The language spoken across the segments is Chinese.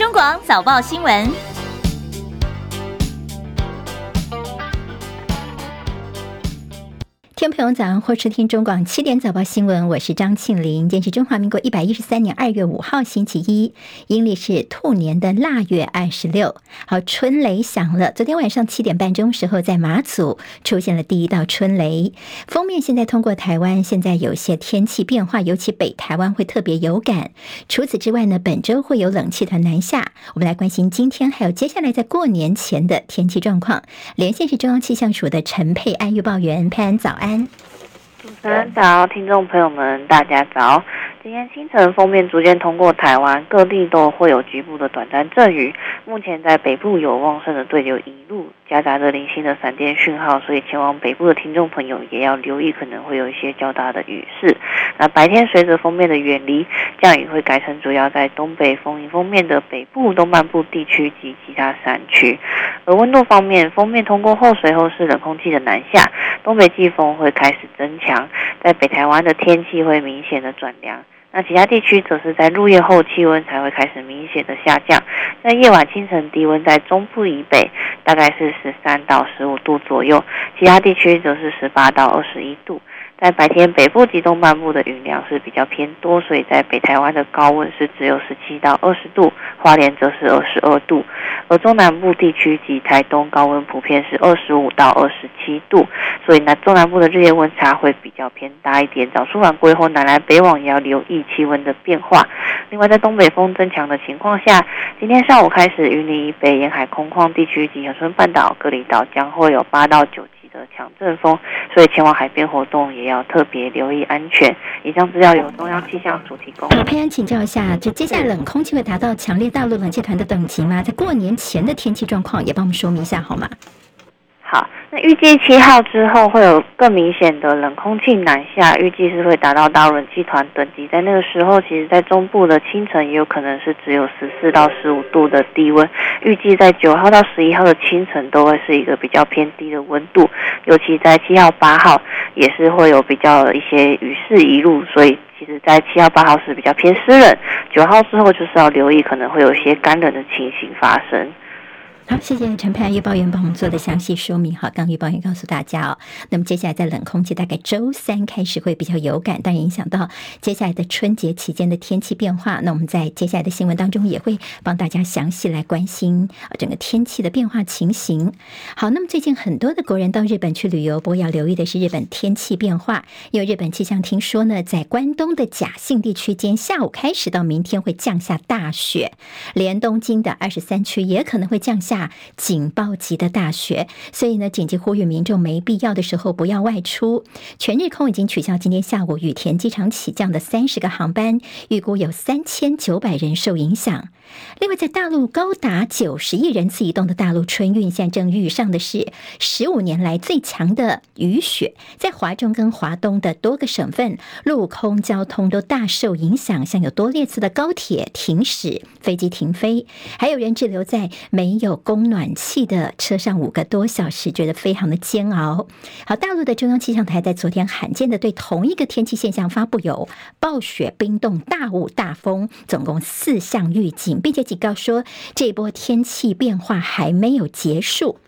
中广早报新闻。听朋友早上好，收听中广七点早报新闻，我是张庆玲。今天是中华民国一百一十三年二月五号星期一，阴历是兔年的腊月二十六。好，春雷响了。昨天晚上七点半钟时候，在马祖出现了第一道春雷。封面现在通过台湾，现在有些天气变化，尤其北台湾会特别有感。除此之外呢，本周会有冷气团南下。我们来关心今天还有接下来在过年前的天气状况。连线是中央气象署的陈佩安预报员，佩安早安。主持人早，听众朋友们，大家早。今天清晨，封面逐渐通过台湾，各地都会有局部的短暂阵雨。目前在北部有旺盛的对流一路，夹杂着零星的闪电讯号，所以前往北部的听众朋友也要留意，可能会有一些较大的雨势。那白天随着锋面的远离，降雨会改成主要在东北风迎锋面的北部、东半部地区及其他山区。而温度方面，锋面通过后，随后是冷空气的南下，东北季风会开始增强，在北台湾的天气会明显的转凉。那其他地区则是在入夜后气温才会开始明显的下降，那夜晚清晨低温在中部以北大概是十三到十五度左右，其他地区则是十八到二十一度。在白天，北部及东半部的云量是比较偏多，所以在北台湾的高温是只有十七到二十度，花莲则是二十二度，而中南部地区及台东高温普遍是二十五到二十七度，所以南中南部的日夜温差会比较偏大一点。早出晚归后，南来北往也要留意气温的变化。另外，在东北风增强的情况下，今天上午开始，云林以北沿海空旷地区及恒春半岛隔离岛将会有八到九级的强阵风，所以前往海边活动也要特别留意安全。以上资料由中央气象署提供。佩安，请教一下，这接下来冷空气会达到强烈大陆冷气团的等级吗？在过年前的天气状况也帮我们说明一下好吗？好，那预计七号之后会有更明显的冷空气南下，预计是会达到大陆冷气团等级。在那个时候，其实在中部的清晨也有可能是只有十四到十五度的低温。预计在九号到十一号的清晨都会是一个比较偏低的温度，尤其在七号、八号也是会有比较一些雨势一路，所以其实在七号、八号是比较偏湿冷。九号之后就是要留意可能会有一些干冷的情形发生。好，谢谢陈佩安预报员帮我们做的详细说明。好，刚预报员告诉大家哦，那么接下来在冷空气大概周三开始会比较有感，但影响到接下来的春节期间的天气变化。那我们在接下来的新闻当中也会帮大家详细来关心整个天气的变化情形。好，那么最近很多的国人到日本去旅游，不过要留意的是日本天气变化，因为日本气象厅说呢，在关东的甲信地区间下午开始到明天会降下大雪，连东京的二十三区也可能会降下。警报级的大雪，所以呢，紧急呼吁民众没必要的时候不要外出。全日空已经取消今天下午羽田机场起降的三十个航班，预估有三千九百人受影响。另外，在大陆高达九十亿人次移动的大陆春运，现在正遇上的是十五年来最强的雨雪，在华中跟华东的多个省份，陆空交通都大受影响，像有多列次的高铁停驶、飞机停飞，还有人滞留在没有供暖气的车上五个多小时，觉得非常的煎熬。好，大陆的中央气象台在昨天罕见的对同一个天气现象发布有暴雪、冰冻、大雾、大风，总共四项预警。并且警告说，这波天气变化还没有结束。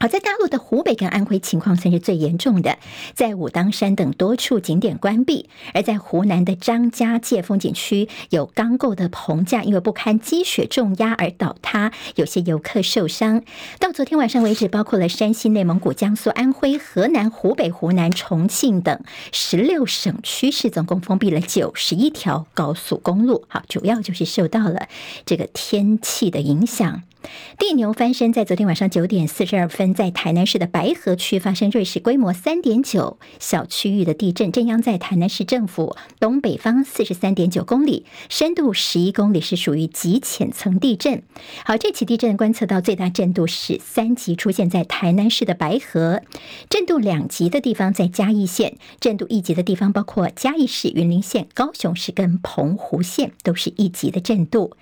好，在大陆的湖北跟安徽情况算是最严重的，在武当山等多处景点关闭；而在湖南的张家界风景区，有钢构的棚架因为不堪积雪重压而倒塌，有些游客受伤。到昨天晚上为止，包括了山西、内蒙古、江苏、安徽、河南、湖北、湖南、重庆等十六省区市，总共封闭了九十一条高速公路。好，主要就是受到了这个天气的影响。地牛翻身，在昨天晚上九点四十二分，在台南市的白河区发生瑞士规模三点九小区域的地震，震央在台南市政府东北方四十三点九公里，深度十一公里，是属于极浅层地震。好，这起地震观测到最大震度是三级，出现在台南市的白河；震度两级的地方在嘉义县；震度一级的地方包括嘉义市、云林县、高雄市跟澎湖县，都是一级的震度。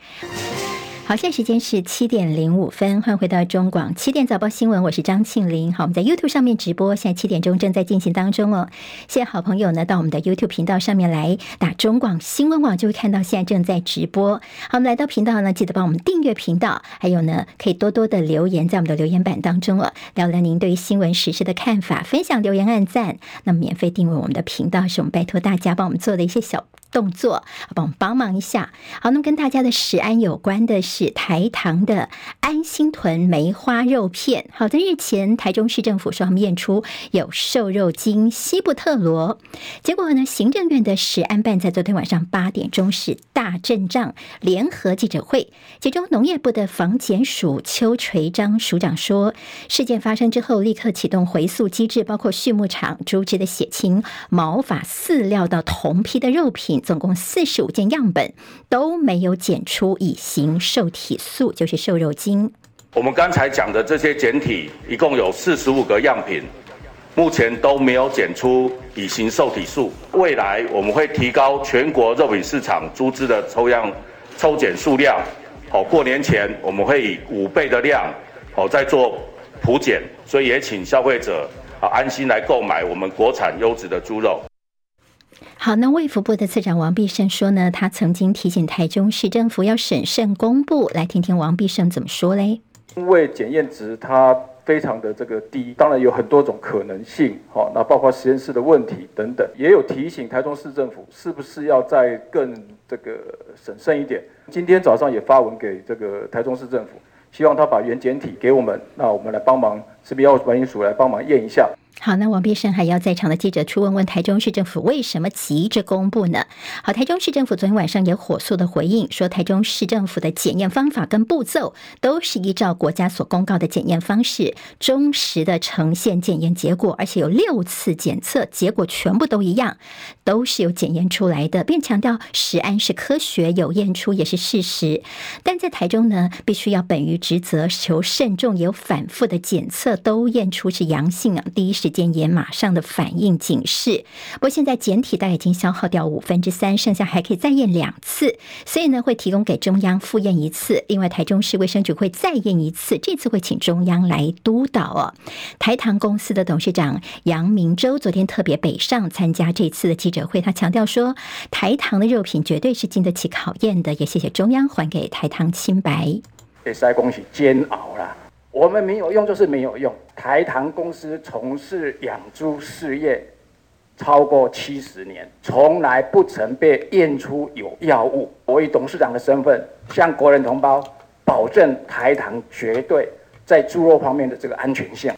好，现在时间是七点零五分，欢迎回到中广七点早报新闻，我是张庆玲。好，我们在 YouTube 上面直播，现在七点钟正在进行当中哦。谢谢好朋友呢，到我们的 YouTube 频道上面来打中广新闻网，就会看到现在正在直播。好，我们来到频道呢，记得帮我们订阅频道，还有呢，可以多多的留言在我们的留言板当中哦，聊聊您对于新闻时事的看法，分享留言按赞。那么免费订阅我们的频道，是我们拜托大家帮我们做的一些小。动作，帮帮忙一下。好，那么跟大家的食安有关的是台糖的安心屯梅花肉片。好的，日前台中市政府说他们验出有瘦肉精西布特罗，结果呢，行政院的食安办在昨天晚上八点钟是大阵仗联合记者会，其中农业部的防检署邱垂章署长说，事件发生之后立刻启动回溯机制，包括畜牧场猪只的血清、毛发、饲料到同批的肉品。总共四十五件样本都没有检出乙型受体素，就是瘦肉精。我们刚才讲的这些检体，一共有四十五个样品，目前都没有检出乙型受体素。未来我们会提高全国肉品市场猪只的抽样抽检数量。好，过年前我们会以五倍的量，好再做普检，所以也请消费者啊安心来购买我们国产优质的猪肉。好，那卫福部的次长王必胜说呢，他曾经提醒台中市政府要审慎公布，来听听王必胜怎么说嘞？因为检验值它非常的这个低，当然有很多种可能性，好，那包括实验室的问题等等，也有提醒台中市政府是不是要再更这个审慎一点。今天早上也发文给这个台中市政府，希望他把原检体给我们，那我们来帮忙，是不是要管理署来帮忙验一下。好，那王必胜还要在场的记者出问问台中市政府为什么急着公布呢？好，台中市政府昨天晚上也火速的回应说，台中市政府的检验方法跟步骤都是依照国家所公告的检验方式，忠实的呈现检验结果，而且有六次检测结果全部都一样，都是有检验出来的，并强调食安是科学，有验出也是事实。但在台中呢，必须要本于职责，求慎重，有反复的检测都验出是阳性啊，第一时间也马上的反应警示，不过现在检体大概已经消耗掉五分之三，剩下还可以再验两次，所以呢会提供给中央复验一次。另外台中市卫生局会再验一次，这次会请中央来督导哦。台糖公司的董事长杨明洲昨天特别北上参加这次的记者会，他强调说，台糖的肉品绝对是经得起考验的，也谢谢中央还给台糖清白。也是恭喜煎熬了。我们没有用，就是没有用。台糖公司从事养猪事业超过七十年，从来不曾被验出有药物。我以董事长的身份，向国人同胞保证，台糖绝对在猪肉方面的这个安全性。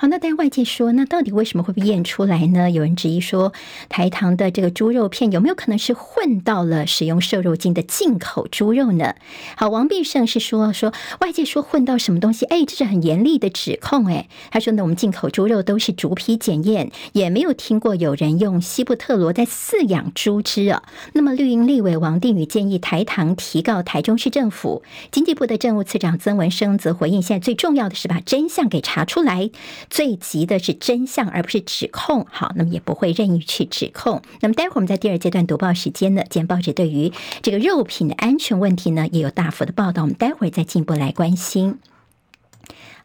好，那但外界说，那到底为什么会被验出来呢？有人质疑说，台糖的这个猪肉片有没有可能是混到了使用瘦肉精的进口猪肉呢？好，王必胜是说说外界说混到什么东西，哎，这是很严厉的指控，哎，他说呢，我们进口猪肉都是逐批检验，也没有听过有人用西布特罗在饲养猪只啊。那么绿营立委王定宇建议台糖提告台中市政府，经济部的政务次长曾文生则回应，现在最重要的是把真相给查出来。最急的是真相，而不是指控。好，那么也不会任意去指控。那么待会儿我们在第二阶段读报时间呢，见报纸对于这个肉品的安全问题呢，也有大幅的报道。我们待会儿再进一步来关心。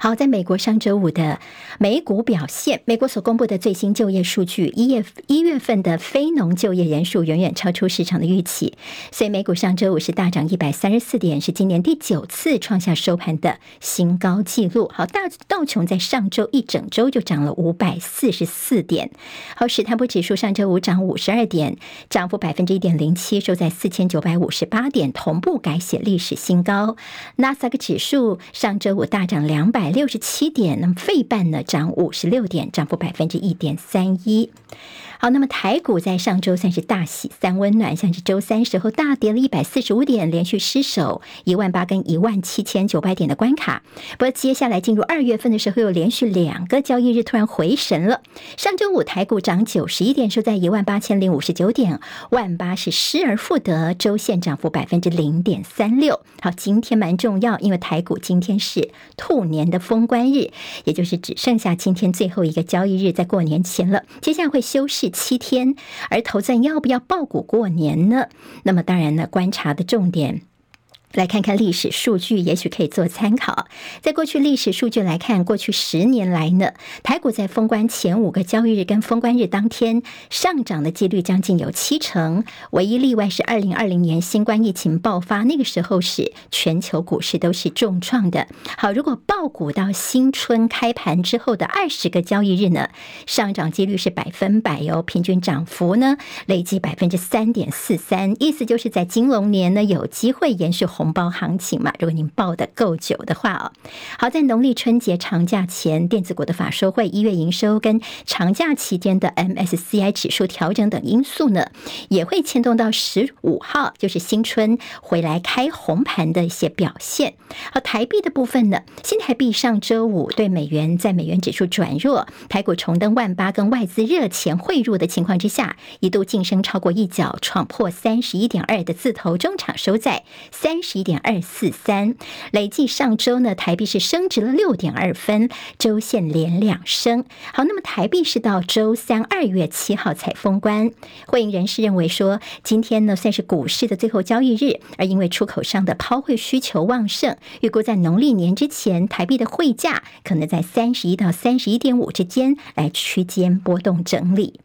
好，在美国上周五的美股表现，美国所公布的最新就业数据，一月一月份的非农就业人数远远超出市场的预期，所以美股上周五是大涨一百三十四点，是今年第九次创下收盘的新高纪录。好，大道琼在上周一整周就涨了五百四十四点。好，史坦普指数上周五涨五十二点，涨幅百分之一点零七，收在四千九百五十八点，同步改写历史新高。纳斯达克指数上周五大涨两百。六十七点，那么费半呢涨五十六点，涨幅百分之一点三一。好，那么台股在上周算是大喜三温暖，像是周三时候大跌了一百四十五点，连续失守一万八跟一万七千九百点的关卡。不过接下来进入二月份的时候，又连续两个交易日突然回神了。上周五台股涨九十一点，收在一万八千零五十九点，万八是失而复得，周线涨幅百分之零点三六。好，今天蛮重要，因为台股今天是兔年的封关日，也就是只剩下今天最后一个交易日，在过年前了。接下来会休市。七天，而投赞要不要抱股过年呢？那么当然呢，观察的重点来看看历史数据，也许可以做参考。在过去历史数据来看，过去十年来呢，台股在封关前五个交易日跟封关日当天上涨的几率将近有七成，唯一例外是二零二零年新冠疫情爆发，那个时候是全球股市都是重创的。好，如果爆股到新春开盘之后的二十个交易日呢，上涨几率是百分百哟，平均涨幅呢累计百分之三点四三，意思就是在金龙年呢有机会延续红。红包行情嘛，如果您抱的够久的话哦，好，在农历春节长假前，电子股的法说会一月营收跟长假期间的 MSCI 指数调整等因素呢，也会牵动到十五号，就是新春回来开红盘的一些表现。好，台币的部分呢，新台币上周五对美元在美元指数转弱，台股重登万八，跟外资热钱汇入的情况之下，一度晋升超过一角，创破三十一点二的字头，中场收在三十。一点二四三，累计上周呢，台币是升值了六点二分，周线连两升。好，那么台币是到周三二月七号才封关。会议人士认为说，今天呢算是股市的最后交易日，而因为出口商的抛汇需求旺盛，预估在农历年之前，台币的汇价可能在三十一到三十一点五之间来区间波动整理。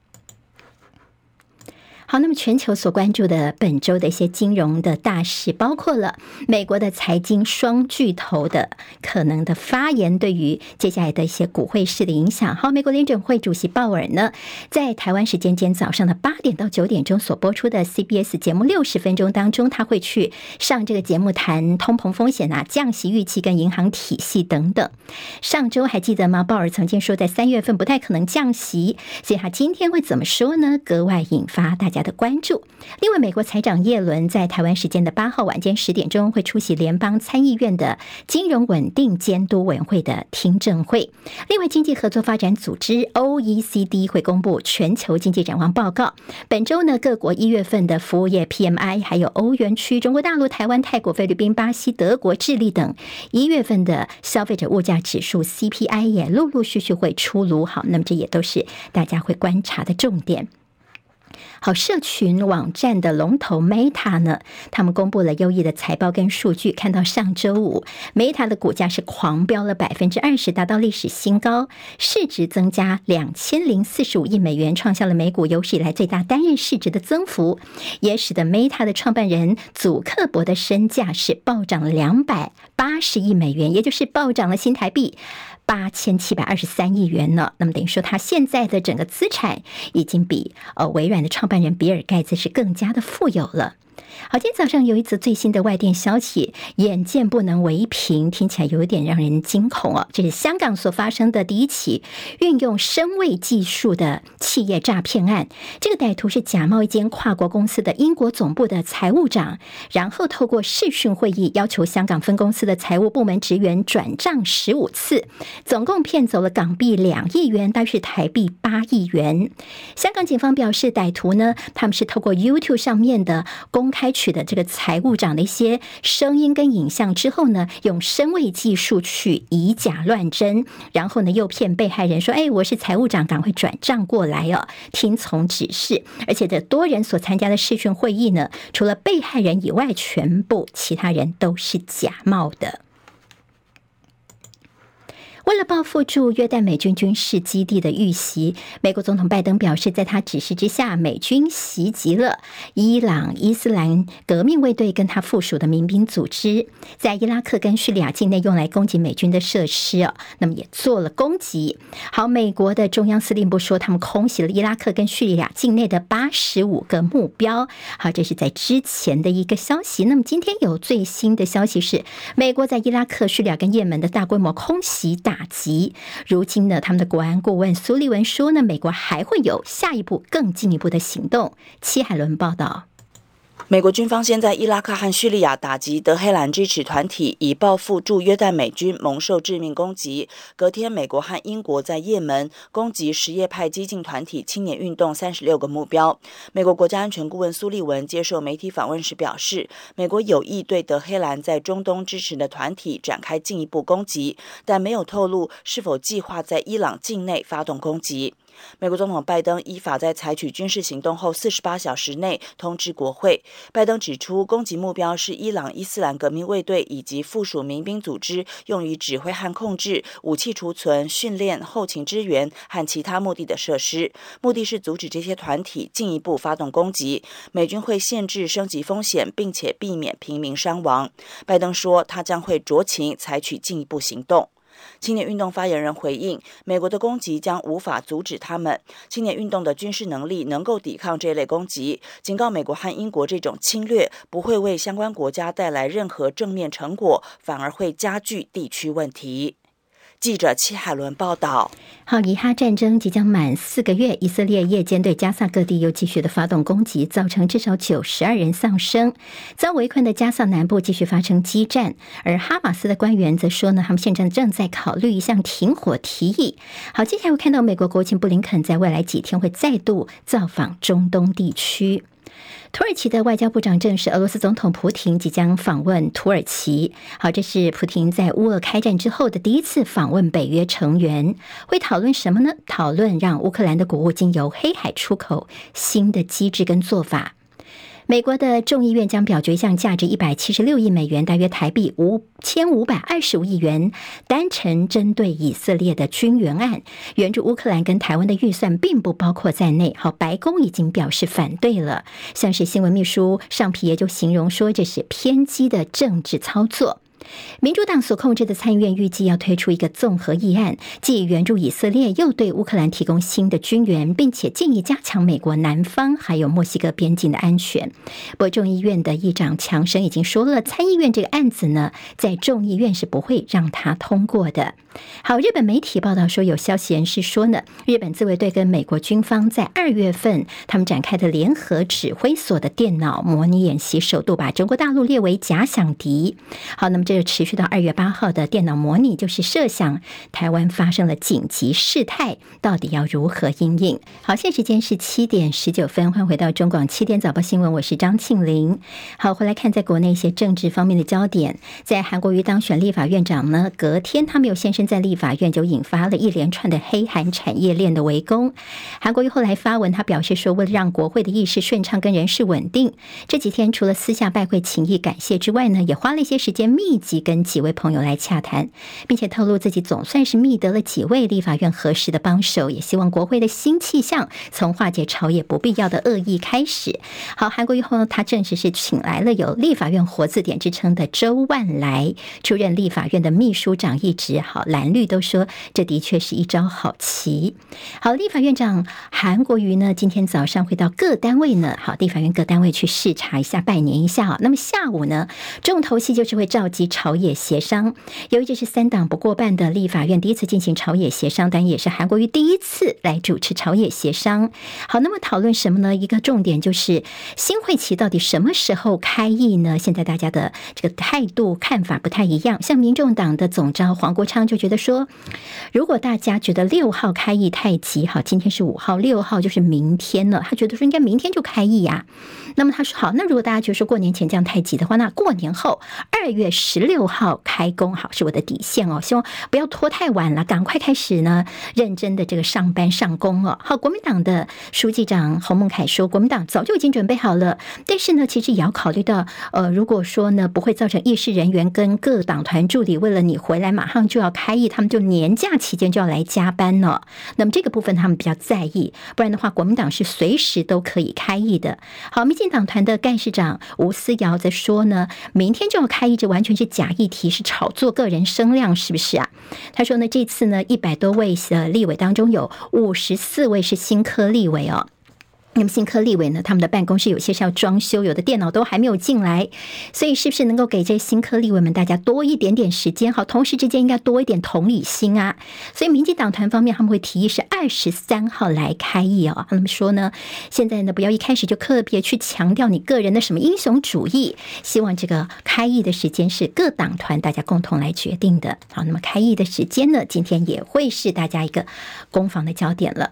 好，那么全球所关注的本周的一些金融的大事，包括了美国的财经双巨头的可能的发言，对于接下来的一些股汇市的影响。好，美国联准会主席鲍尔呢，在台湾时间今天早上的八点到九点钟所播出的 CBS 节目六十分钟当中，他会去上这个节目谈通膨风险啊、降息预期跟银行体系等等。上周还记得吗？鲍尔曾经说在三月份不太可能降息，所以他今天会怎么说呢？格外引发大家的关注。另外，美国财长耶伦在台湾时间的八号晚间十点钟会出席联邦参议院的金融稳定监督委员会的听证会。另外，经济合作发展组织 OECD 会公布全球经济展望报告。本周呢，各国一月份的服务业 PMI，还有欧元区、中国大陆、台湾、泰国、菲律宾、巴西、德国、智利等一月份的消费者物价指数 CPI 也陆陆续续会出炉。好，那么这也都是大家会观察的重点。好，社群网站的龙头 Meta 呢，他们公布了优异的财报跟数据。看到上周五，Meta 的股价是狂飙了百分之二十，达到历史新高，市值增加两千零四十五亿美元，创下了美股有史以来最大单日市值的增幅，也使得 Meta 的创办人祖克伯的身价是暴涨了两百八十亿美元，也就是暴涨了新台币。八千七百二十三亿元呢，那么等于说，他现在的整个资产已经比呃微软的创办人比尔盖茨是更加的富有了。好，今天早上有一则最新的外电消息，眼见不能为凭，听起来有点让人惊恐哦。这是香港所发生的第一起运用声位技术的企业诈骗案。这个歹徒是假冒一间跨国公司的英国总部的财务长，然后透过视讯会议要求香港分公司的财务部门职员转账十五次，总共骗走了港币两亿元，大约是台币八亿元。香港警方表示，歹徒呢，他们是透过 YouTube 上面的公开。取的这个财务长的一些声音跟影像之后呢，用声位技术去以假乱真，然后呢诱骗被害人说：“哎，我是财务长，赶快转账过来哦，听从指示。”而且这多人所参加的视讯会议呢，除了被害人以外，全部其他人都是假冒的。为了报复驻约旦美军军事基地的遇袭，美国总统拜登表示，在他指示之下，美军袭击了伊朗伊斯兰革命卫队跟他附属的民兵组织，在伊拉克跟叙利亚境内用来攻击美军的设施哦，那么也做了攻击。好，美国的中央司令部说，他们空袭了伊拉克跟叙利亚境内的八十五个目标。好，这是在之前的一个消息。那么今天有最新的消息是，美国在伊拉克、叙利亚跟也门的大规模空袭打。打击。如今呢，他们的国安顾问苏利文说呢，美国还会有下一步更进一步的行动。戚海伦报道。美国军方先在伊拉克和叙利亚打击德黑兰支持团体，以报复驻约旦美军蒙受致命攻击。隔天，美国和英国在也门攻击什叶派激进团体青年运动三十六个目标。美国国家安全顾问苏利文接受媒体访问时表示，美国有意对德黑兰在中东支持的团体展开进一步攻击，但没有透露是否计划在伊朗境内发动攻击。美国总统拜登依法在采取军事行动后四十八小时内通知国会。拜登指出，攻击目标是伊朗伊斯兰革命卫队以及附属民兵组织，用于指挥和控制、武器储存、训练、后勤支援和其他目的的设施，目的是阻止这些团体进一步发动攻击。美军会限制升级风险，并且避免平民伤亡。拜登说，他将会酌情采取进一步行动。青年运动发言人回应：“美国的攻击将无法阻止他们。青年运动的军事能力能够抵抗这类攻击。警告美国和英国，这种侵略不会为相关国家带来任何正面成果，反而会加剧地区问题。”记者戚海伦报道：好，以哈战争即将满四个月，以色列夜间对加萨各地又继续的发动攻击，造成至少九十二人丧生。遭围困的加萨南部继续发生激战，而哈马斯的官员则说呢，他们现在正在考虑一项停火提议。好，接下来我看到美国国务卿布林肯在未来几天会再度造访中东地区。土耳其的外交部长证实，俄罗斯总统普廷即将访问土耳其。好，这是普廷在乌俄开战之后的第一次访问北约成员。会讨论什么呢？讨论让乌克兰的谷物经由黑海出口新的机制跟做法。美国的众议院将表决一项价值一百七十六亿美元，大约台币五千五百二十五亿元，单程针对以色列的军援案，援助乌克兰跟台湾的预算并不包括在内。好，白宫已经表示反对了，像是新闻秘书尚皮耶就形容说，这是偏激的政治操作。民主党所控制的参议院预计要推出一个综合议案，既援助以色列，又对乌克兰提供新的军援，并且建议加强美国南方还有墨西哥边境的安全。不过众议院的议长强生已经说了，参议院这个案子呢，在众议院是不会让他通过的。好，日本媒体报道说，有消息人士说呢，日本自卫队跟美国军方在二月份他们展开的联合指挥所的电脑模拟演习，首度把中国大陆列为假想敌。好，那么这就。持续到二月八号的电脑模拟，就是设想台湾发生了紧急事态，到底要如何应应？好，现在时间是七点十九分，欢迎回到中广七点早报新闻，我是张庆玲。好，回来看在国内一些政治方面的焦点，在韩国瑜当选立法院长呢，隔天他没有现身身在立法院，就引发了一连串的黑韩产业链的围攻。韩国瑜后来发文，他表示说，为了让国会的议事顺畅跟人事稳定，这几天除了私下拜会情谊感谢之外呢，也花了一些时间密集。跟几位朋友来洽谈，并且透露自己总算是觅得了几位立法院合适的帮手，也希望国会的新气象从化解朝野不必要的恶意开始。好，韩国瑜后呢，他正式是请来了有立法院活字典之称的周万来出任立法院的秘书长一职。好，蓝绿都说这的确是一招好棋。好，立法院长韩国瑜呢，今天早上会到各单位呢，好，立法院各单位去视察一下，拜年一下。好，那么下午呢，重头戏就是会召集。朝野协商，由于这是三党不过半的立法院第一次进行朝野协商，但也是韩国瑜第一次来主持朝野协商。好，那么讨论什么呢？一个重点就是新会期到底什么时候开议呢？现在大家的这个态度看法不太一样。像民众党的总召黄国昌就觉得说，如果大家觉得六号开议太急，好，今天是五号，六号就是明天了。他觉得说应该明天就开议呀。那么他说好，那如果大家觉得说过年前这样太急的话，那过年后二月十六号开工好是我的底线哦，希望不要拖太晚了，赶快开始呢，认真的这个上班上工哦。好，国民党的书记长洪孟凯说，国民党早就已经准备好了，但是呢，其实也要考虑到，呃，如果说呢不会造成议事人员跟各党团助理为了你回来马上就要开开议，他们就年假期间就要来加班呢。那么这个部分他们比较在意，不然的话，国民党是随时都可以开议的。好，民进。党团的干事长吴思瑶在说呢，明天就要开议，这完全是假议题，是炒作个人声量，是不是啊？他说呢，这次呢，一百多位的立委当中，有五十四位是新科立委哦。那么新科立委呢，他们的办公室有些是要装修，有的电脑都还没有进来，所以是不是能够给这些新科立委们大家多一点点时间？好，同事之间应该多一点同理心啊。所以民进党团方面他们会提议是二十三号来开议哦。他们说呢，现在呢不要一开始就特别去强调你个人的什么英雄主义，希望这个开议的时间是各党团大家共同来决定的。好，那么开议的时间呢，今天也会是大家一个攻防的焦点了。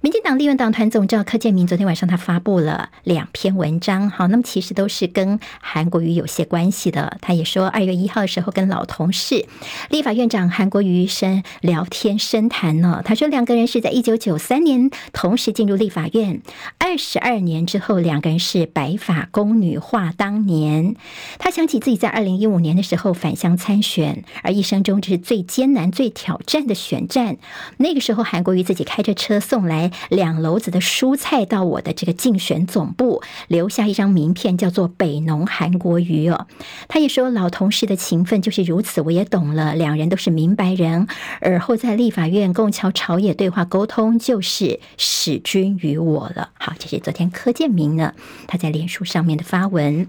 民进党立院党团总召柯建铭昨天晚上他发布了两篇文章，好，那么其实都是跟韩国瑜有些关系的。他也说，二月一号的时候跟老同事立法院长韩国瑜深聊天深谈呢。他说两个人是在一九九三年同时进入立法院，二十二年之后两个人是白发宫女话当年。他想起自己在二零一五年的时候返乡参选，而一生中这是最艰难、最挑战的选战。那个时候韩国瑜自己开着车送送来。两篓子的蔬菜到我的这个竞选总部，留下一张名片，叫做“北农韩国瑜”哦。他也说，老同事的情分就是如此，我也懂了。两人都是明白人，而后在立法院共桥朝野对话沟通，就是使君与我了。好，这是昨天柯建铭呢，他在脸书上面的发文。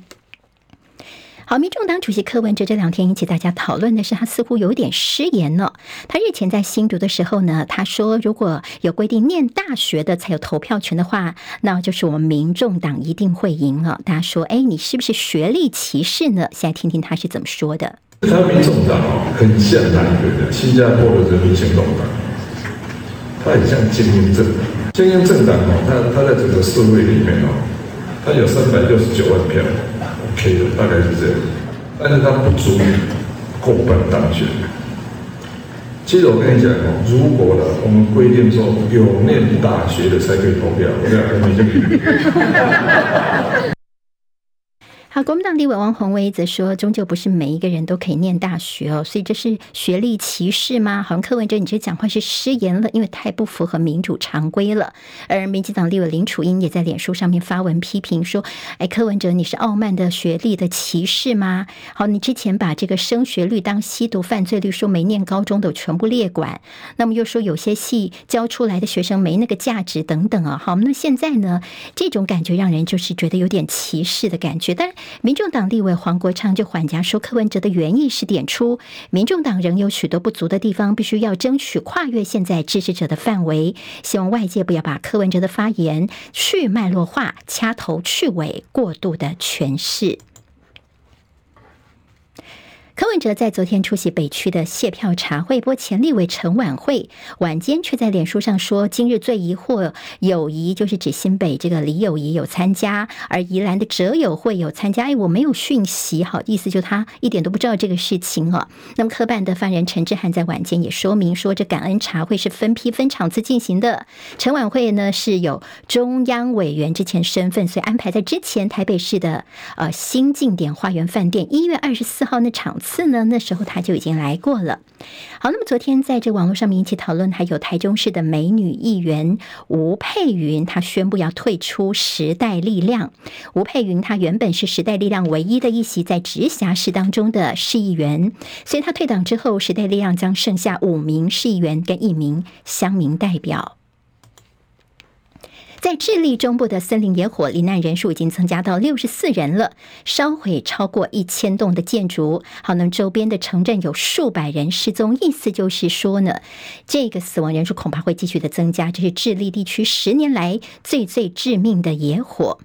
好，民众党主席柯文哲这两天引起大家讨论的是，他似乎有点失言了。他日前在新竹的时候呢，他说如果有规定念大学的才有投票权的话，那就是我们民众党一定会赢了。大家说，哎，你是不是学历歧视呢？现在听听他是怎么说的。他民众党很像哪一个的？新加坡的人民行动党，他很像精英政党。精英政党哦，他他在整个社会里面哦，他有三百六十九万票。可以的，大概是这样，但是它不足以过半当选。其实我跟你讲哦，如果呢，我们规定说有念大学的才可以投票，我讲还没这个。好，国民党立委王鸿威则说，终究不是每一个人都可以念大学哦，所以这是学历歧视吗？好像柯文哲，你这讲话是失言了，因为太不符合民主常规了。而民进党立委林楚英也在脸书上面发文批评说：“哎，柯文哲，你是傲慢的学历的歧视吗？好，你之前把这个升学率当吸毒犯罪率，说没念高中的全部列管，那么又说有些系教出来的学生没那个价值等等啊。好，那现在呢，这种感觉让人就是觉得有点歧视的感觉，但。民众党立委黄国昌就缓颊说，柯文哲的原意是点出，民众党仍有许多不足的地方，必须要争取跨越现在支持者的范围，希望外界不要把柯文哲的发言去脉络化、掐头去尾、过度的诠释。柯文哲在昨天出席北区的谢票茶会，不过前立委陈琬惠晚间却在脸书上说，今日最疑惑友谊就是指新北这个李友谊有参加，而宜兰的哲友会有参加。哎，我没有讯息，好意思就他一点都不知道这个事情哦。那么科办的发言人陈志汉在晚间也说明说，这感恩茶会是分批分场次进行的。陈琬惠呢是有中央委员之前身份，所以安排在之前台北市的呃新晋点花园饭店一月二十四号那场次。次呢？那时候他就已经来过了。好，那么昨天在这网络上面引起讨论，还有台中市的美女议员吴佩云，她宣布要退出时代力量。吴佩云她原本是时代力量唯一的一席在直辖市当中的市议员，所以她退党之后，时代力量将剩下五名市议员跟一名乡民代表。在智利中部的森林野火，罹难人数已经增加到六十四人了，烧毁超过一千栋的建筑。好，那周边的城镇有数百人失踪，意思就是说呢，这个死亡人数恐怕会继续的增加。这是智利地区十年来最最致命的野火。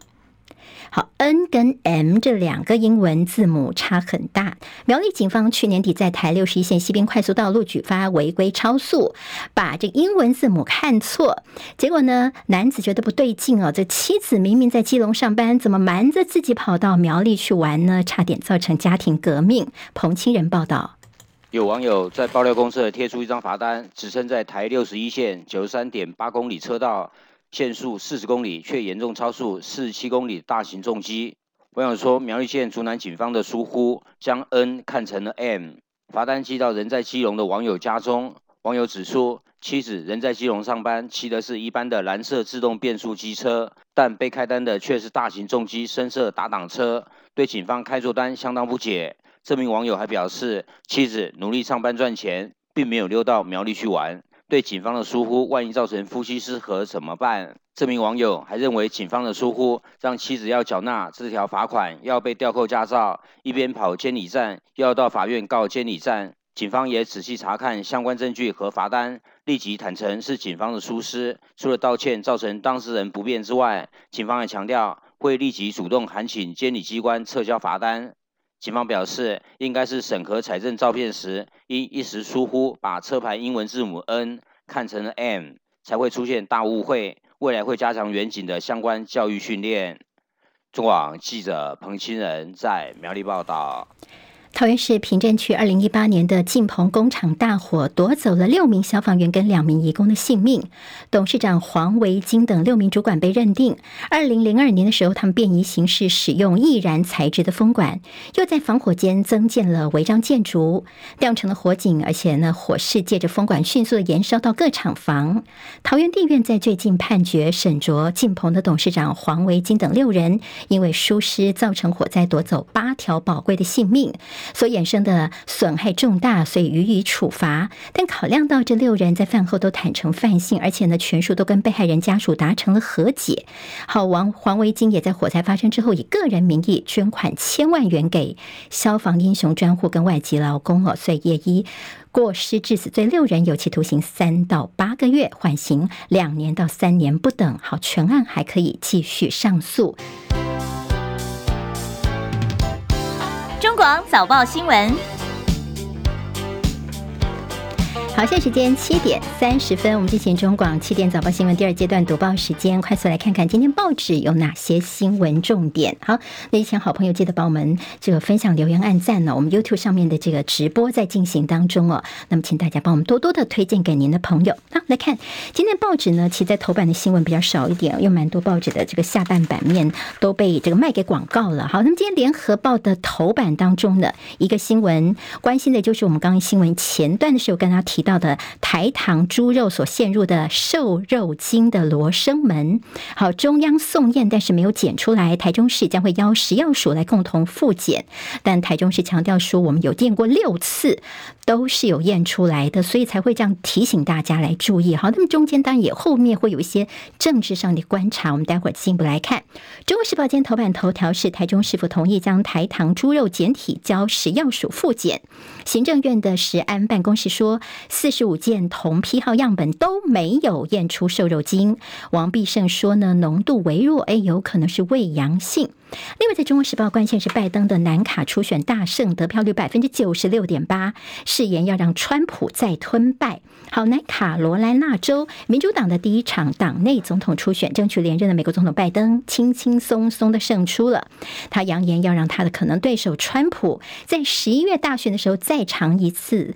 好，N 跟 M 这两个英文字母差很大。苗栗警方去年底在台六十一线西边快速道路举发违规超速，把这英文字母看错，结果呢，男子觉得不对劲哦，这妻子明明在基隆上班，怎么瞒着自己跑到苗栗去玩呢？差点造成家庭革命。彭清仁报道，有网友在爆料公社贴出一张罚单，指称在台六十一线九十三点八公里车道。限速四十公里，却严重超速四十七公里，大型重机。网友说，苗栗县竹南警方的疏忽，将 N 看成了 M。罚单寄到人在基隆的网友家中。网友指出，妻子人在基隆上班，骑的是一般的蓝色自动变速机车，但被开单的却是大型重机深色打挡车，对警方开错单相当不解。这名网友还表示，妻子努力上班赚钱，并没有溜到苗栗去玩。对警方的疏忽，万一造成夫妻失和怎么办？这名网友还认为，警方的疏忽让妻子要缴纳这条罚款，要被吊扣驾照，一边跑监理站，又要到法院告监理站。警方也仔细查看相关证据和罚单，立即坦承是警方的疏失。除了道歉造成当事人不便之外，警方还强调会立即主动函请监理机关撤销罚单。警方表示，应该是审核财政照片时，因一时疏忽，把车牌英文字母 N 看成了 M。才会出现大误会。未来会加强远景的相关教育训练。中广记者彭清仁在苗栗报道。桃园市平镇区二零一八年的晋鹏工厂大火夺走了六名消防员跟两名移工的性命，董事长黄维金等六名主管被认定。二零零二年的时候，他们便宜行事，使用易燃材质的风管，又在防火间增建了违章建筑，酿成了火警，而且呢，火势借着风管迅速的延烧到各厂房。桃园地院在最近判决审酌晋鹏的董事长黄维金等六人因为疏失造成火灾，夺走八条宝贵的性命。所衍生的损害重大，所以予以处罚。但考量到这六人在饭后都坦诚犯性，而且呢，全数都跟被害人家属达成了和解。好，王黄维金也在火灾发生之后，以个人名义捐款千万元给消防英雄专户跟外籍劳工哦，所以叶一过失致死罪六人有期徒刑三到八个月，缓刑两年到三年不等。好，全案还可以继续上诉。广早报新闻。好，现在时间七点三十分，我们进行中广七点早报新闻第二阶段读报时间，快速来看看今天报纸有哪些新闻重点。好，那以前好朋友记得帮我们这个分享、留言、按赞呢。我们 YouTube 上面的这个直播在进行当中哦，那么请大家帮我们多多的推荐给您的朋友。好，来看今天报纸呢，其实在头版的新闻比较少一点，有蛮多报纸的这个下半版面都被这个卖给广告了。好，那么今天联合报的头版当中呢，一个新闻关心的就是我们刚刚新闻前段的时候跟他提。到的台糖猪肉所陷入的瘦肉精的罗生门，好，中央送验，但是没有检出来，台中市将会邀食药署来共同复检，但台中市强调说，我们有验过六次，都是有验出来的，所以才会这样提醒大家来注意。好，那么中间当然也后面会有一些政治上的观察，我们待会儿进一步来看。中国时报今天头版头条是台中市府同意将台糖猪肉检体交食药署复检，行政院的食安办公室说。四十五件同批号样本都没有验出瘦肉精。王必胜说呢，浓度微弱，哎，有可能是胃阳性。另外，在中国时报关键是拜登的南卡初选大胜，得票率百分之九十六点八，誓言要让川普再吞败。好，南卡罗来纳州民主党的第一场党内总统初选，争取连任的美国总统拜登轻轻松松的胜出了。他扬言要让他的可能对手川普在十一月大选的时候再尝一次。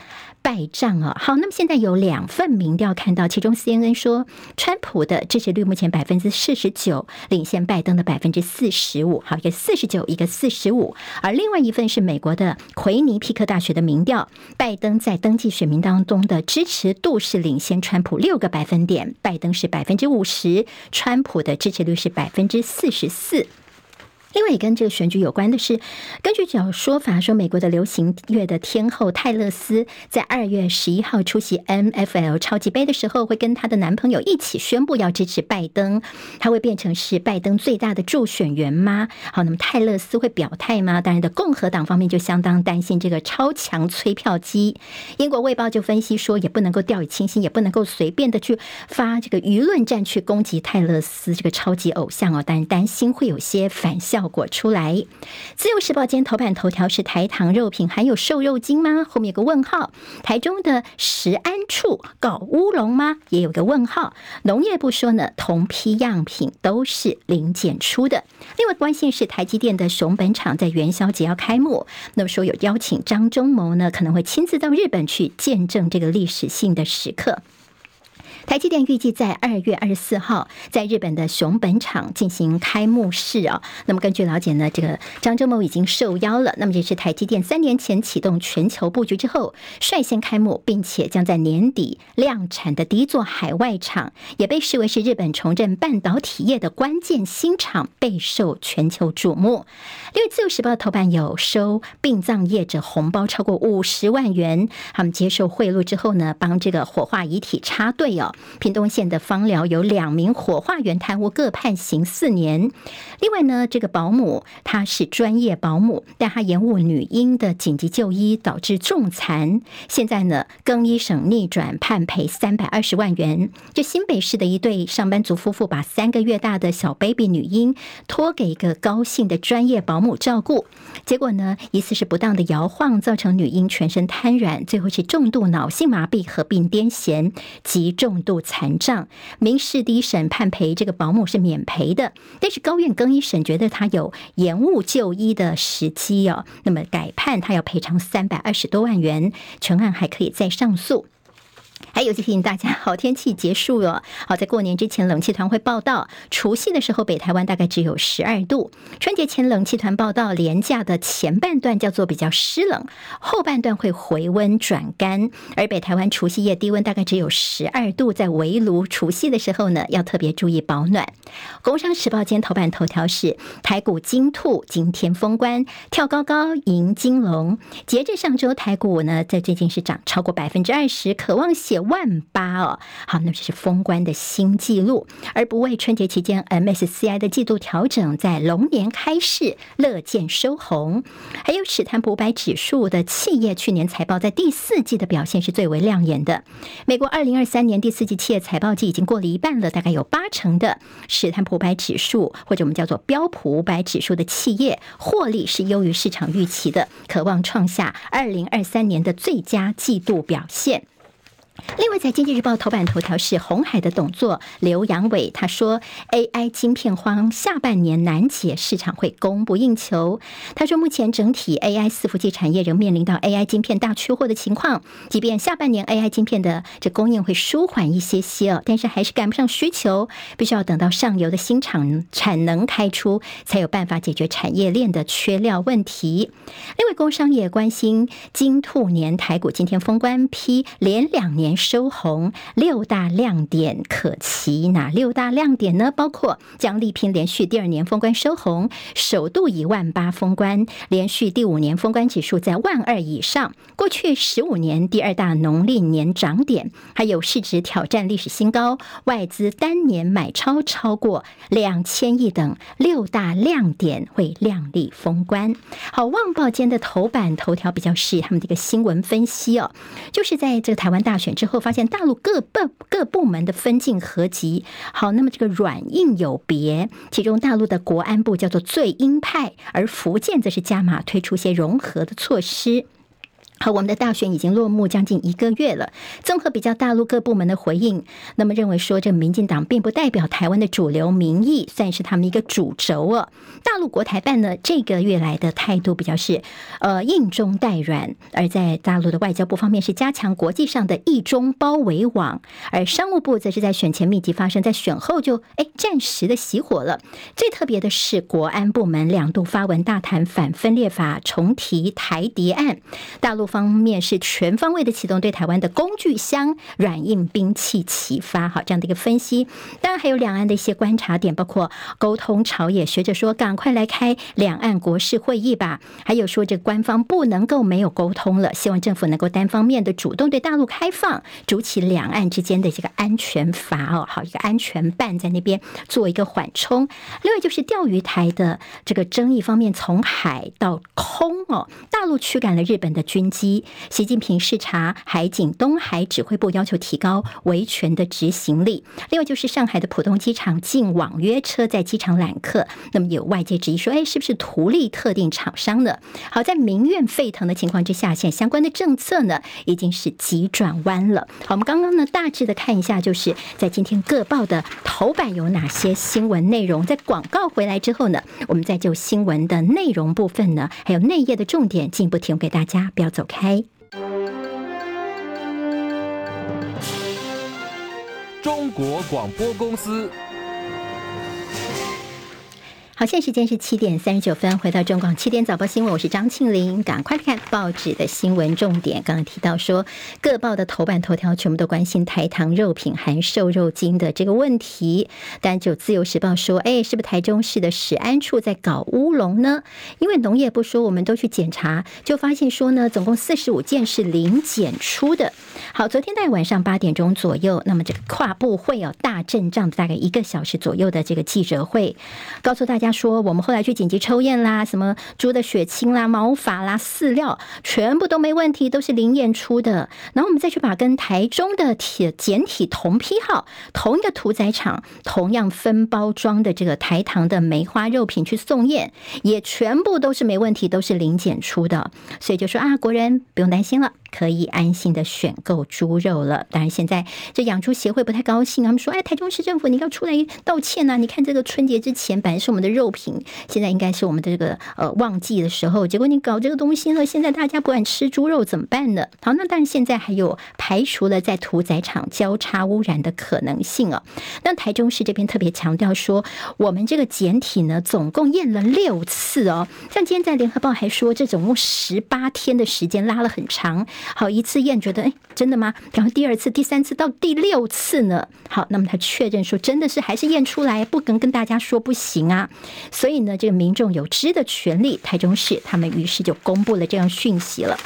败仗啊！好，那么现在有两份民调看到，其中 CNN 说，川普的支持率目前百分之四十九，领先拜登的百分之四十五。好，一个四十九，一个四十五。而另外一份是美国的奎尼皮克大学的民调，拜登在登记选民当中的支持度是领先川普六个百分点，拜登是百分之五十，川普的支持率是百分之四十四。另外，也跟这个选举有关的是，根据这说法说，美国的流行乐的天后泰勒斯在二月十一号出席 NFL 超级杯的时候，会跟她的男朋友一起宣布要支持拜登，她会变成是拜登最大的助选员吗？好，那么泰勒斯会表态吗？当然的，共和党方面就相当担心这个超强催票机。英国卫报就分析说，也不能够掉以轻心，也不能够随便的去发这个舆论战去攻击泰勒斯这个超级偶像哦，但是担心会有些反效效果出来。自由时报今天头版头条是台糖肉品含有瘦肉精吗？后面有个问号。台中的食安处搞乌龙吗？也有个问号。农业部说呢，同批样品都是零检出的。另外关键是台积电的熊本厂在元宵节要开幕，那么说有邀请张忠谋呢，可能会亲自到日本去见证这个历史性的时刻。台积电预计在二月二十四号在日本的熊本厂进行开幕式啊。那么根据了解呢，这个张忠谋已经受邀了。那么这是台积电三年前启动全球布局之后率先开幕，并且将在年底量产的第一座海外厂，也被视为是日本重振半导体业的关键新厂，备受全球瞩目。另外，自由时报头版有收殡葬业者红包超过五十万元，他们接受贿赂之后呢，帮这个火化遗体插队哦。屏东县的芳寮有两名火化员贪污，各判刑四年。另外呢，这个保姆她是专业保姆，但她延误女婴的紧急就医，导致重残。现在呢，更一审逆转判赔三百二十万元。这新北市的一对上班族夫妇，把三个月大的小 baby 女婴托给一个高姓的专业保姆照顾，结果呢，疑似是不当的摇晃，造成女婴全身瘫软，最后是重度脑性麻痹合并癫痫，急重。度残障，民事第一审判赔这个保姆是免赔的，但是高院更一审觉得他有延误就医的时机哦，那么改判他要赔偿三百二十多万元，全案还可以再上诉。还有提醒大家，好天气结束了。好，在过年之前，冷气团会报到。除夕的时候，北台湾大概只有十二度。春节前，冷气团报到，连假的前半段叫做比较湿冷，后半段会回温转干。而北台湾除夕夜低温大概只有十二度，在围炉除夕的时候呢，要特别注意保暖。工商时报今天头版头条是台股金兔今天封关，跳高高迎金龙。截至上周，台股呢在最近是涨超过百分之二十，渴望写万八哦，好，那这是封关的新纪录。而不为春节期间 MSCI 的季度调整，在龙年开市，乐见收红。还有史坦普百指数的企业去年财报在第四季的表现是最为亮眼的。美国二零二三年第四季企业财报季已经过了一半了，大概有八成的史坦普百指数或者我们叫做标普五百指数的企业获利是优于市场预期的，渴望创下二零二三年的最佳季度表现。另外，在《经济日报》头版头条是红海的董座刘扬伟，他说：“AI 晶片荒下半年难解，市场会供不应求。”他说：“目前整体 AI 伺服器产业仍面临到 AI 晶片大缺货的情况，即便下半年 AI 晶片的这供应会舒缓一些些哦，但是还是赶不上需求，必须要等到上游的新厂产能开出，才有办法解决产业链的缺料问题。”另外，工商也关心金兔年台股今天封关批连两年。收红，六大亮点可期。哪六大亮点呢？包括将力拼连续第二年封关收红，首度以万八封关，连续第五年封关指数在万二以上，过去十五年第二大农历年涨点，还有市值挑战历史新高，外资单年买超超过两千亿等六大亮点会亮丽封关。好，旺报间的头版头条比较是他们这个新闻分析哦，就是在这个台湾大选。之后发现大陆各部各部门的分进合集，好，那么这个软硬有别，其中大陆的国安部叫做最鹰派，而福建则是加码推出些融合的措施。好，我们的大选已经落幕将近一个月了。综合比较大陆各部门的回应，那么认为说，这民进党并不代表台湾的主流民意，算是他们一个主轴哦。大陆国台办呢，这个月来的态度比较是，呃，硬中带软。而在大陆的外交部方面，是加强国际上的一中包围网，而商务部则是在选前密集发生，在选后就哎暂时的熄火了。最特别的是，国安部门两度发文大谈反分裂法，重提台谍案，大陆。方面是全方位的启动对台湾的工具箱软硬兵器齐发，好，这样的一个分析。当然还有两岸的一些观察点，包括沟通朝野学者说赶快来开两岸国事会议吧，还有说这官方不能够没有沟通了，希望政府能够单方面的主动对大陆开放，筑起两岸之间的这个安全阀哦，好，一个安全办在那边做一个缓冲。另外就是钓鱼台的这个争议方面，从海到空哦，大陆驱赶了日本的军。习近平视察海警东海指挥部，要求提高维权的执行力。另外就是上海的浦东机场禁网约车在机场揽客，那么有外界质疑说，哎，是不是图利特定厂商呢？好，在民怨沸腾的情况之下，现相关的政策呢，已经是急转弯了。好，我们刚刚呢大致的看一下，就是在今天各报的头版有哪些新闻内容。在广告回来之后呢，我们再就新闻的内容部分呢，还有内页的重点进一步提供给大家，不要走。开。中国广播公司。好，现在时间是七点三十九分，回到中广七点早报新闻，我是张庆玲，赶快看报纸的新闻重点。刚刚提到说，各报的头版头条全部都关心台糖肉品含瘦肉精的这个问题，但就自由时报说，哎，是不是台中市的食安处在搞乌龙呢？因为农业部说，我们都去检查，就发现说呢，总共四十五件是零检出的。好，昨天在晚上八点钟左右，那么这个跨部会有大阵仗，大概一个小时左右的这个记者会，告诉大家。他说：“我们后来去紧急抽验啦，什么猪的血清啦、毛发啦、饲料，全部都没问题，都是零验出的。然后我们再去把跟台中的铁简体同批号、同一个屠宰场、同样分包装的这个台糖的梅花肉品去送验，也全部都是没问题，都是零检出的。所以就说啊，国人不用担心了。”可以安心的选购猪肉了。当然，现在这养猪协会不太高兴，他们说：“哎，台中市政府你要出来道歉呐、啊！你看这个春节之前本来是我们的肉品，现在应该是我们的这个呃旺季的时候，结果你搞这个东西呢，现在大家不敢吃猪肉怎么办呢？”好，那但是现在还有排除了在屠宰场交叉污染的可能性啊。那台中市这边特别强调说，我们这个检体呢，总共验了六次哦。像今天在联合报还说，这总共十八天的时间拉了很长。好，一次验觉得，哎，真的吗？然后第二次、第三次到第六次呢？好，那么他确认说，真的是还是验出来，不能跟大家说不行啊。所以呢，这个民众有知的权利，台中市他们于是就公布了这样讯息了。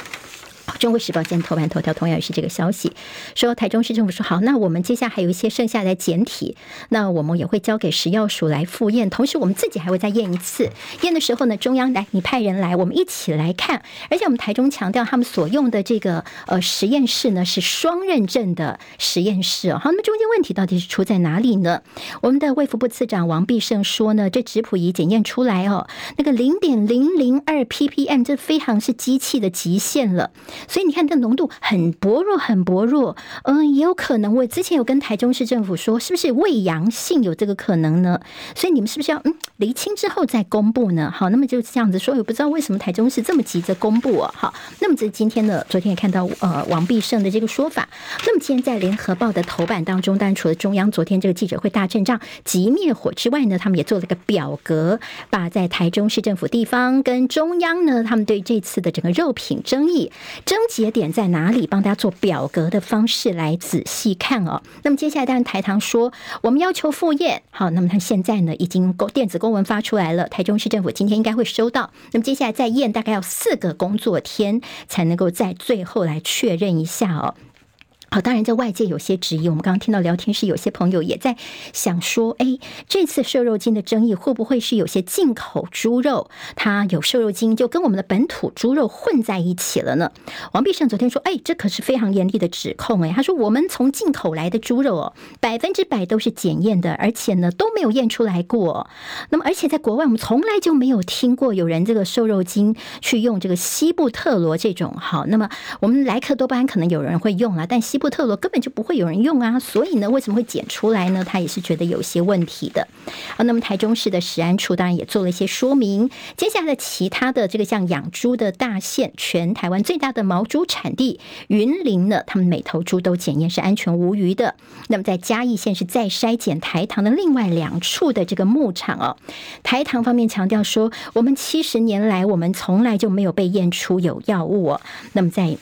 中国时报今天头版头条同样也是这个消息，说台中市政府说好，那我们接下来还有一些剩下的检体，那我们也会交给食药署来复验，同时我们自己还会再验一次。验的时候呢，中央来你派人来，我们一起来看。而且我们台中强调，他们所用的这个呃实验室呢是双认证的实验室。好，那么中间问题到底是出在哪里呢？我们的卫福部次长王必胜说呢，这质谱仪检验出来哦，那个零点零零二 ppm，这非常是机器的极限了。所以你看，这浓度很薄弱，很薄弱。嗯，也有可能，我之前有跟台中市政府说，是不是胃阳性有这个可能呢？所以你们是不是要嗯厘清之后再公布呢？好，那么就这样子说，也不知道为什么台中市这么急着公布啊。好，那么这今天的，昨天也看到呃王必胜的这个说法。那么今天在联合报的头版当中，当然除了中央昨天这个记者会大阵仗急灭火之外呢，他们也做了个表格，把在台中市政府地方跟中央呢，他们对这次的整个肉品争议。症结点在哪里？帮大家做表格的方式来仔细看哦。那么接下来，当然台糖说我们要求复验，好，那么他现在呢已经公电子公文发出来了，台中市政府今天应该会收到。那么接下来再验，大概要四个工作天才能够在最后来确认一下哦。好，当然，在外界有些质疑，我们刚刚听到聊天室有些朋友也在想说，哎，这次瘦肉精的争议会不会是有些进口猪肉它有瘦肉精，就跟我们的本土猪肉混在一起了呢？王必胜昨天说，哎，这可是非常严厉的指控，哎，他说我们从进口来的猪肉哦，百分之百都是检验的，而且呢都没有验出来过。那么，而且在国外，我们从来就没有听过有人这个瘦肉精去用这个西布特罗这种。好，那么我们莱克多巴胺可能有人会用啊，但西布特罗根本就不会有人用啊，所以呢，为什么会检出来呢？他也是觉得有些问题的啊。那么台中市的食安处当然也做了一些说明。接下来的其他的这个像养猪的大县，全台湾最大的毛猪产地云林呢，他们每头猪都检验是安全无虞的。那么在嘉义县是再筛检台糖的另外两处的这个牧场哦，台糖方面强调说，我们七十年来我们从来就没有被验出有药物哦。那么在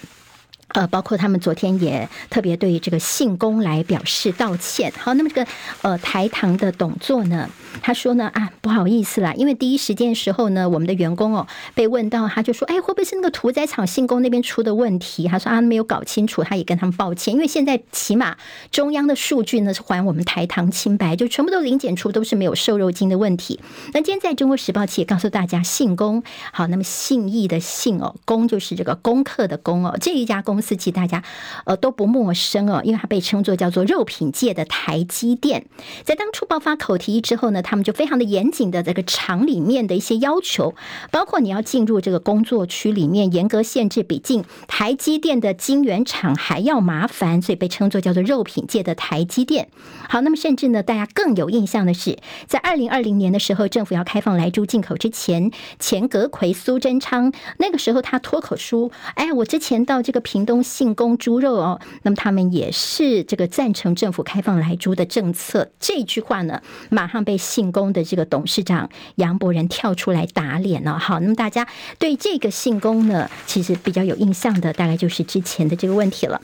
呃，包括他们昨天也特别对这个信公来表示道歉。好，那么这个呃台糖的董座呢，他说呢啊不好意思啦，因为第一时间时候呢，我们的员工哦被问到，他就说，哎，会不会是那个屠宰场信公那边出的问题？他说啊没有搞清楚，他也跟他们抱歉，因为现在起码中央的数据呢是还我们台糖清白，就全部都零检出，都是没有瘦肉精的问题。那今天在中国时报其实也告诉大家，信公好，那么信义的信哦，公就是这个功课的功哦，这一家公。司其实大家呃都不陌生哦，因为它被称作叫做肉品界的台积电。在当初爆发口蹄疫之后呢，他们就非常的严谨的这个厂里面的一些要求，包括你要进入这个工作区里面，严格限制，比进台积电的晶圆厂还要麻烦，所以被称作叫做肉品界的台积电。好，那么甚至呢，大家更有印象的是，在二零二零年的时候，政府要开放莱猪进口之前，前阁揆苏贞昌那个时候他脱口说：“哎，我之前到这个屏东。”信公猪肉哦，那么他们也是这个赞成政府开放莱猪的政策。这句话呢，马上被信公的这个董事长杨伯仁跳出来打脸了。好，那么大家对这个信公呢，其实比较有印象的，大概就是之前的这个问题了。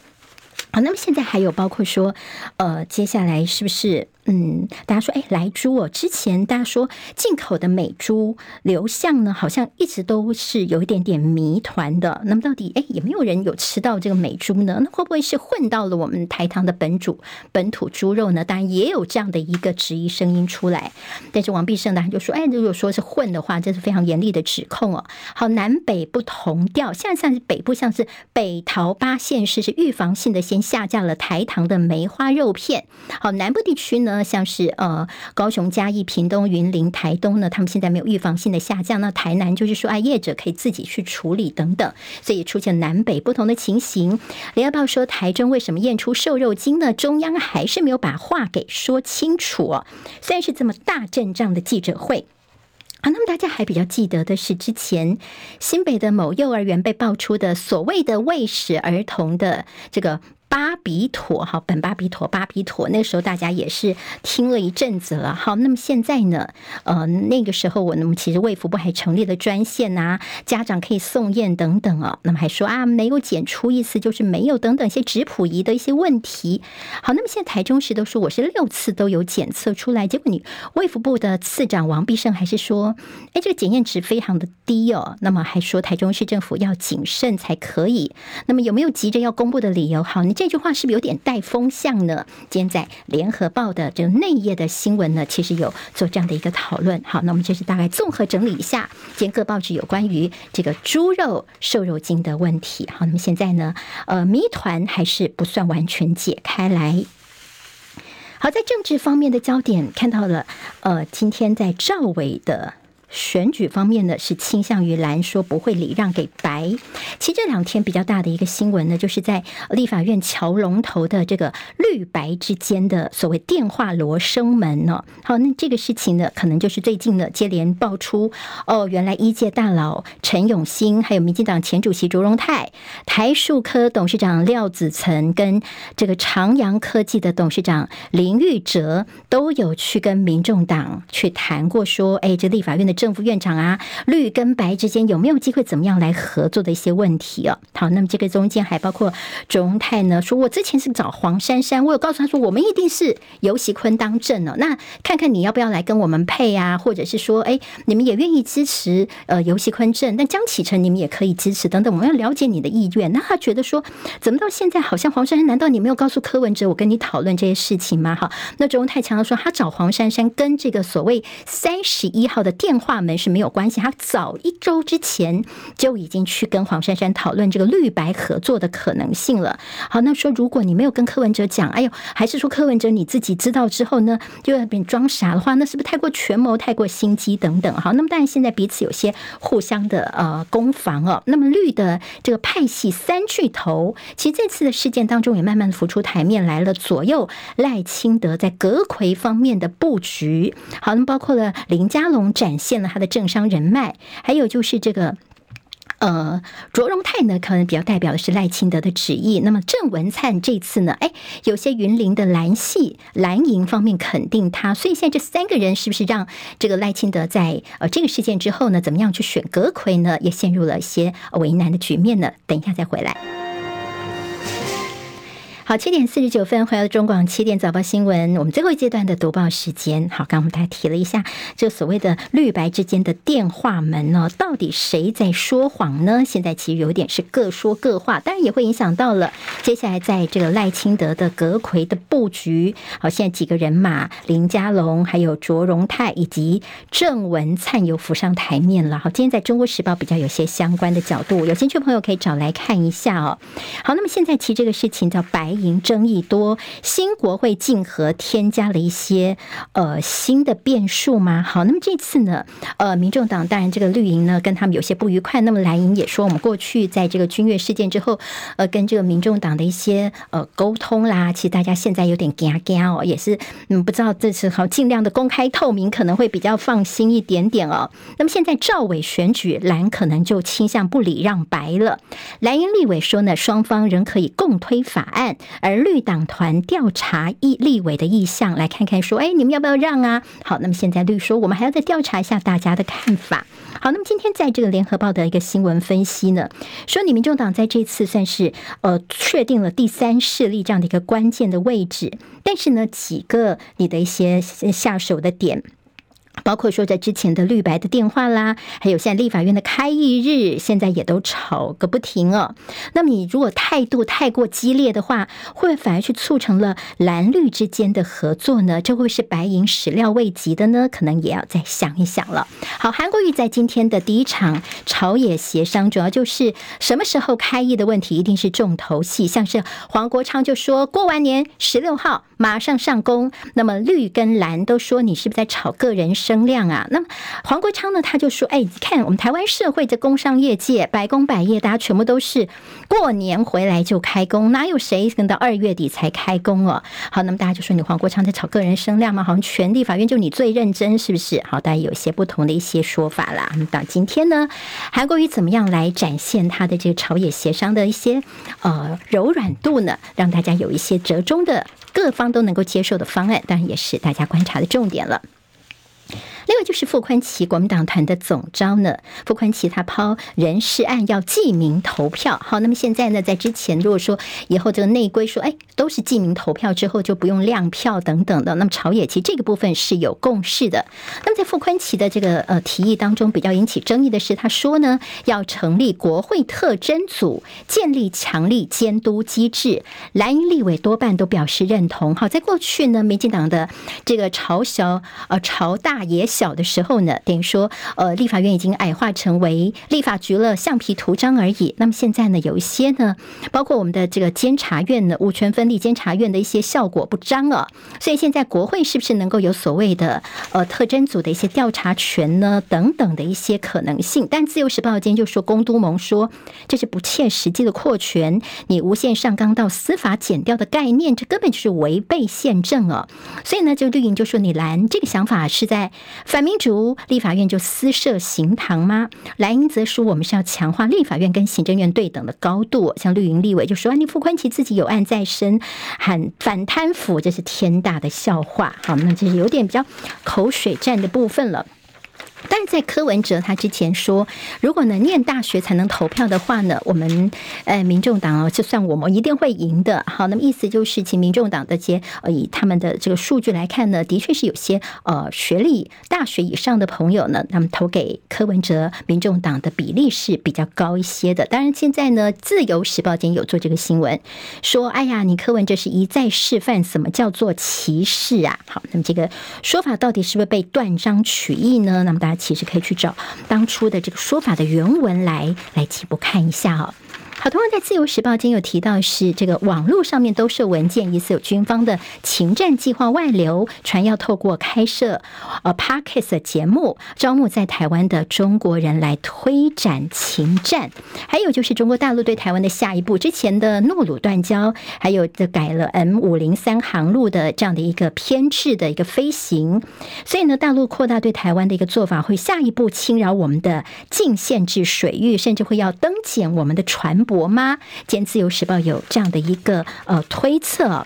好，那么现在还有包括说，呃，接下来是不是？嗯，大家说，哎，莱猪哦，之前大家说进口的美猪流向呢，好像一直都是有一点点谜团的。那么到底，哎，也没有人有吃到这个美猪呢？那会不会是混到了我们台糖的本主本土猪肉呢？当然也有这样的一个质疑声音出来。但是王必胜呢就说，哎，如果说是混的话，这是非常严厉的指控哦。好，南北不同调，现在像是北部像是北桃八县市是预防性的先下架了台糖的梅花肉片。好，南部地区呢？像是呃高雄、嘉义、屏东、云林、台东呢，他们现在没有预防性的下降。那台南就是说，啊，业者可以自己去处理等等，所以出现南北不同的情形。联合报说，台中为什么验出瘦肉精呢？中央还是没有把话给说清楚哦。虽然是这么大阵仗的记者会。啊，那么大家还比较记得的是，之前新北的某幼儿园被爆出的所谓的喂食儿童的这个。巴比妥，哈，苯巴比妥，巴比妥，那个时候大家也是听了一阵子了，好，那么现在呢，呃，那个时候我那么其实卫福部还成立了专线呐、家长可以送验等等啊，那么还说啊没有检出，意思就是没有等等一些质谱仪的一些问题，好，那么现在台中市都说我是六次都有检测出来，结果你卫福部的次长王必胜还是说，哎，这个检验值非常的低哦，那么还说台中市政府要谨慎才可以，那么有没有急着要公布的理由？好，你。这句话是不是有点带风向呢？今天在联合报的这个内页的新闻呢，其实有做这样的一个讨论。好，那我们就是大概综合整理一下，今天各报纸有关于这个猪肉瘦肉精的问题。好，那么现在呢，呃，谜团还是不算完全解开来。好，在政治方面的焦点看到了，呃，今天在赵伟的。选举方面呢，是倾向于蓝，说不会礼让给白。其实这两天比较大的一个新闻呢，就是在立法院桥龙头的这个绿白之间的所谓电话罗生门呢。好，那这个事情呢，可能就是最近呢接连爆出哦，原来一届大佬陈永兴，还有民进党前主席卓荣泰、台树科董事长廖子岑跟这个长阳科技的董事长林玉哲都有去跟民众党去谈过，说，哎，这立法院的政。正副院长啊，绿跟白之间有没有机会怎么样来合作的一些问题哦？好，那么这个中间还包括卓荣泰呢，说我之前是找黄珊珊，我有告诉他说，我们一定是游锡堃当政哦，那看看你要不要来跟我们配啊，或者是说，哎，你们也愿意支持呃游锡堃正，但江启臣你们也可以支持等等，我们要了解你的意愿。那他觉得说，怎么到现在好像黄珊珊，难道你没有告诉柯文哲我跟你讨论这些事情吗？好，那卓荣泰强调说，他找黄珊珊跟这个所谓三十一号的电话。话门是没有关系，他早一周之前就已经去跟黄珊珊讨论这个绿白合作的可能性了。好，那说如果你没有跟柯文哲讲，哎呦，还是说柯文哲你自己知道之后呢，就要变装傻的话，那是不是太过权谋、太过心机等等？好，那么当然现在彼此有些互相的呃攻防哦。那么绿的这个派系三巨头，其实这次的事件当中也慢慢浮出台面来了，左右赖清德在阁揆方面的布局。好，那么包括了林佳龙展现。他的政商人脉，还有就是这个，呃，卓荣泰呢，可能比较代表的是赖清德的旨意。那么郑文灿这次呢，哎，有些云林的蓝系蓝营方面肯定他，所以现在这三个人是不是让这个赖清德在呃这个事件之后呢，怎么样去选阁揆呢，也陷入了一些为难的局面呢？等一下再回来。好，七点四十九分，回到中广七点早报新闻，我们最后一阶段的读报时间。好，刚我们大家提了一下，这所谓的绿白之间的电话门呢，到底谁在说谎呢？现在其实有点是各说各话，当然也会影响到了接下来在这个赖清德的阁魁的布局。好，现在几个人马，林佳龙、还有卓荣泰以及郑文灿又浮上台面了。好，今天在中国时报比较有些相关的角度，有兴趣的朋友可以找来看一下哦。好，那么现在其实这个事情叫白。营争议多，新国会竞合添加了一些呃新的变数吗？好，那么这次呢，呃，民众党当然这个绿营呢跟他们有些不愉快，那么蓝营也说，我们过去在这个君悦事件之后，呃，跟这个民众党的一些呃沟通啦，其实大家现在有点惊惊哦，也是嗯不知道这次好尽量的公开透明，可能会比较放心一点点哦。那么现在赵伟选举，蓝可能就倾向不礼让白了，蓝营立委说呢，双方仍可以共推法案。而绿党团调查一立委的意向，来看看说，哎，你们要不要让啊？好，那么现在绿说，我们还要再调查一下大家的看法。好，那么今天在这个联合报的一个新闻分析呢，说你民众党在这次算是呃确定了第三势力这样的一个关键的位置，但是呢，几个你的一些下手的点。包括说在之前的绿白的电话啦，还有现在立法院的开议日，现在也都吵个不停哦。那么你如果态度太过激烈的话，会不会反而去促成了蓝绿之间的合作呢？这会是白银始料未及的呢？可能也要再想一想了。好，韩国瑜在今天的第一场朝野协商，主要就是什么时候开议的问题，一定是重头戏。像是黄国昌就说过完年十六号马上上攻。那么绿跟蓝都说你是不是在炒个人声量啊？那么黄国昌呢，他就说：“哎，你看我们台湾社会的工商业界百工百业，大家全部都是过年回来就开工，哪有谁等到二月底才开工哦？”好，那么大家就说你黄国昌在炒个人声量吗？好像全立法院就你最认真，是不是？好，大家有一些不同的一些说法啦。那么到今天呢，韩国瑜怎么样来展现他的这个朝野协商的一些呃柔软度呢？让大家有一些折中的各方都能够接受的方案，当然也是大家观察的重点了。另外就是傅宽奇国民党团的总招呢，傅宽奇他抛人事案要记名投票，好，那么现在呢，在之前如果说以后这个内规说，哎，都是记名投票之后就不用亮票等等的，那么朝野其实这个部分是有共识的。那么在傅宽奇的这个呃提议当中，比较引起争议的是，他说呢要成立国会特侦组，建立强力监督机制，蓝营立委多半都表示认同。好，在过去呢，民进党的这个朝小呃朝大野小。小的时候呢，等于说，呃，立法院已经矮化成为立法局了，橡皮图章而已。那么现在呢，有一些呢，包括我们的这个监察院呢，五权分立监察院的一些效果不彰啊。所以现在国会是不是能够有所谓的呃特征组的一些调查权呢？等等的一些可能性。但自由时报今天就说，公都盟说这是不切实际的扩权，你无限上纲到司法减掉的概念，这根本就是违背宪政啊。所以呢，就绿营就说你蓝这个想法是在。反民主，立法院就私设刑堂吗？蓝营则说，我们是要强化立法院跟行政院对等的高度。像绿营立委就说，你傅宽奇自己有案在身，喊反贪腐，这是天大的笑话。好，那这是有点比较口水战的部分了。但是在柯文哲他之前说，如果呢念大学才能投票的话呢，我们呃民众党哦，就算我们一定会赢的。好，那么意思就是，请民众党的些呃以他们的这个数据来看呢，的确是有些呃学历大学以上的朋友呢，他们投给柯文哲民众党的比例是比较高一些的。当然现在呢，自由时报今天有做这个新闻，说哎呀，你柯文哲是一再示范什么叫做歧视啊。好，那么这个说法到底是不是被断章取义呢？那么大大家。其实可以去找当初的这个说法的原文来来起步看一下啊。好，同样在《自由时报》今天有提到，是这个网络上面兜售文件，疑似有军方的情战计划外流，传要透过开设呃 parkes 的节目，招募在台湾的中国人来推展情战。还有就是中国大陆对台湾的下一步，之前的诺鲁断交，还有这改了 M 五零三航路的这样的一个偏置的一个飞行。所以呢，大陆扩大对台湾的一个做法，会下一步侵扰我们的禁限制水域，甚至会要登检我们的船。博吗？兼自由时报有这样的一个呃推测。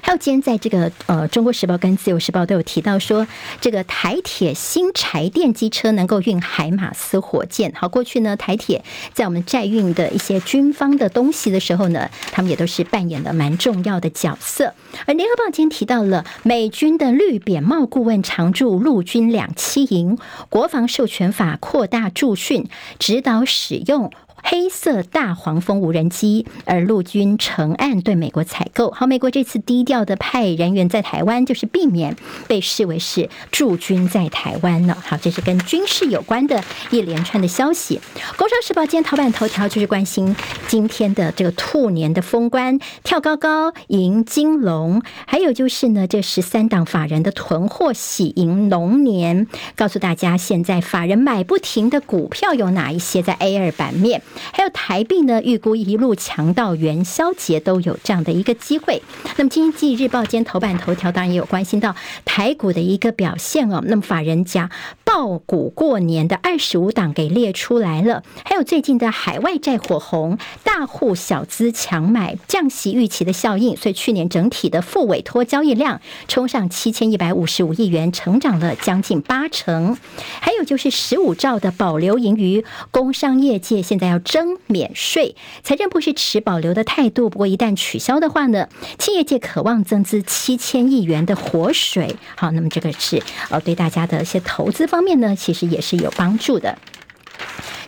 还有今天在这个呃《中国时报》跟《自由时报》都有提到说，这个台铁新柴电机车能够运海马斯火箭。好，过去呢台铁在我们载运的一些军方的东西的时候呢，他们也都是扮演了蛮重要的角色。而《联合报》今天提到了美军的绿扁帽顾问常驻陆军两栖营，国防授权法扩大驻训，指导使用。黑色大黄蜂无人机，而陆军承案对美国采购。好，美国这次低调的派人员在台湾，就是避免被视为是驻军在台湾呢。好，这是跟军事有关的一连串的消息。工商时报今天头版头条就是关心今天的这个兔年的封关，跳高高迎金龙，还有就是呢，这十三档法人的囤货喜迎龙年。告诉大家，现在法人买不停的股票有哪一些在 A 二版面？还有台币呢，预估一路强到元宵节都有这样的一个机会。那么《经济日报》今天头版头条当然也有关心到台股的一个表现哦。那么法人家爆股过年的二十五档给列出来了，还有最近的海外债火红，大户小资抢买，降息预期的效应，所以去年整体的负委托交易量冲上七千一百五十五亿元，成长了将近八成。还有就是十五兆的保留盈余，工商业界现在要。征免税，财政部是持保留的态度。不过一旦取消的话呢，企业界渴望增资七千亿元的活水。好，那么这个是呃对大家的一些投资方面呢，其实也是有帮助的。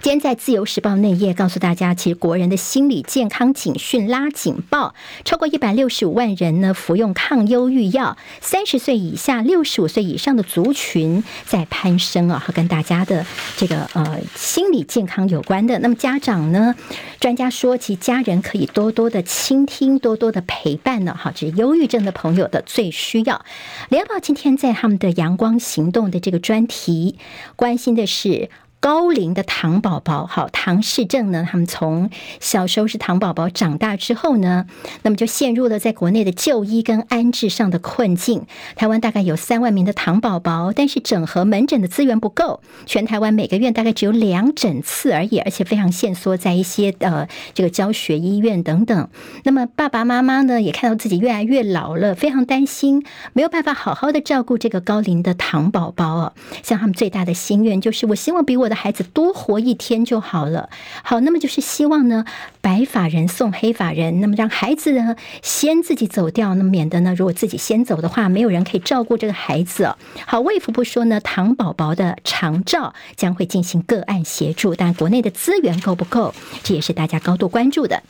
今天在《自由时报》内页告诉大家，其实国人的心理健康警讯拉警报，超过一百六十五万人呢服用抗忧郁药，三十岁以下、六十五岁以上的族群在攀升啊，和跟大家的这个呃心理健康有关的。那么家长呢，专家说，其家人可以多多的倾听，多多的陪伴呢，哈，这是忧郁症的朋友的最需要。联合报今天在他们的阳光行动的这个专题，关心的是。高龄的唐宝宝，好，唐氏症呢？他们从小时候是唐宝宝，长大之后呢，那么就陷入了在国内的就医跟安置上的困境。台湾大概有三万名的唐宝宝，但是整合门诊的资源不够，全台湾每个月大概只有两诊次而已，而且非常限缩在一些呃这个教学医院等等。那么爸爸妈妈呢，也看到自己越来越老了，非常担心没有办法好好的照顾这个高龄的唐宝宝哦。像他们最大的心愿就是，我希望比我的孩子多活一天就好了。好，那么就是希望呢，白发人送黑发人，那么让孩子呢先自己走掉，那么免得呢，如果自己先走的话，没有人可以照顾这个孩子。好，卫福部说呢，唐宝宝的长照将会进行个案协助，但国内的资源够不够，这也是大家高度关注的。《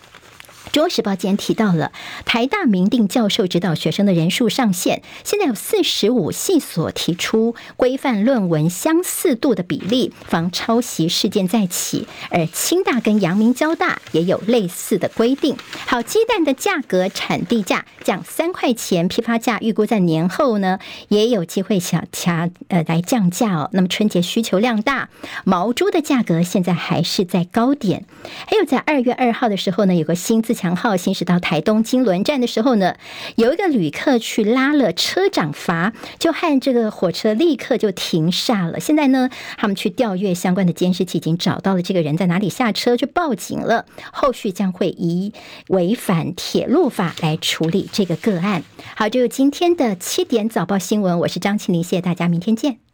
中国时报》今天提到了台大明定教授指导学生的人数上限，现在有四十五系所提出规范论文相似度的比例，防抄袭事件再起。而清大跟阳明交大也有类似的规定。好，鸡蛋的价格产地价降三块钱，批发价预估在年后呢也有机会想掐呃来降价哦。那么春节需求量大，毛猪的价格现在还是在高点。还有在二月二号的时候呢，有个新自强。强号行驶到台东金轮站的时候呢，有一个旅客去拉了车长阀，就和这个火车立刻就停下了。现在呢，他们去调阅相关的监视器，已经找到了这个人在哪里下车，去报警了。后续将会以违反铁路法来处理这个个案。好，这是今天的七点早报新闻，我是张庆玲，谢谢大家，明天见。